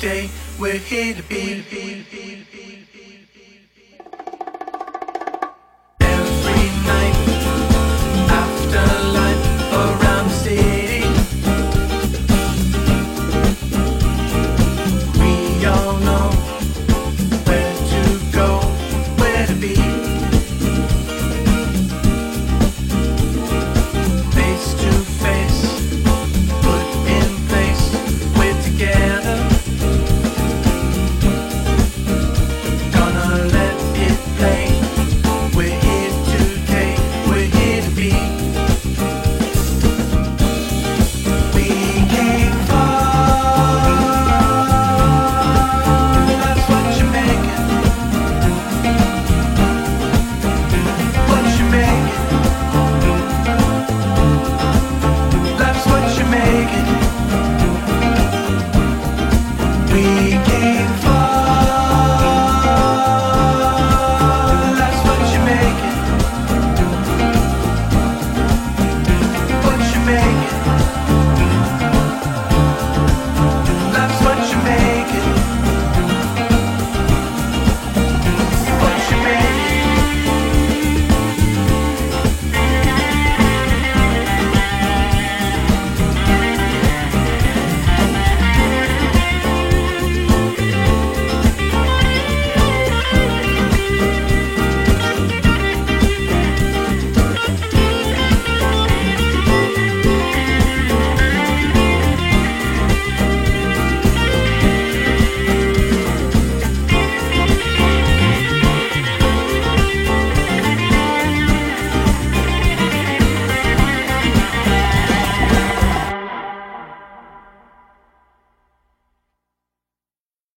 Here we're here.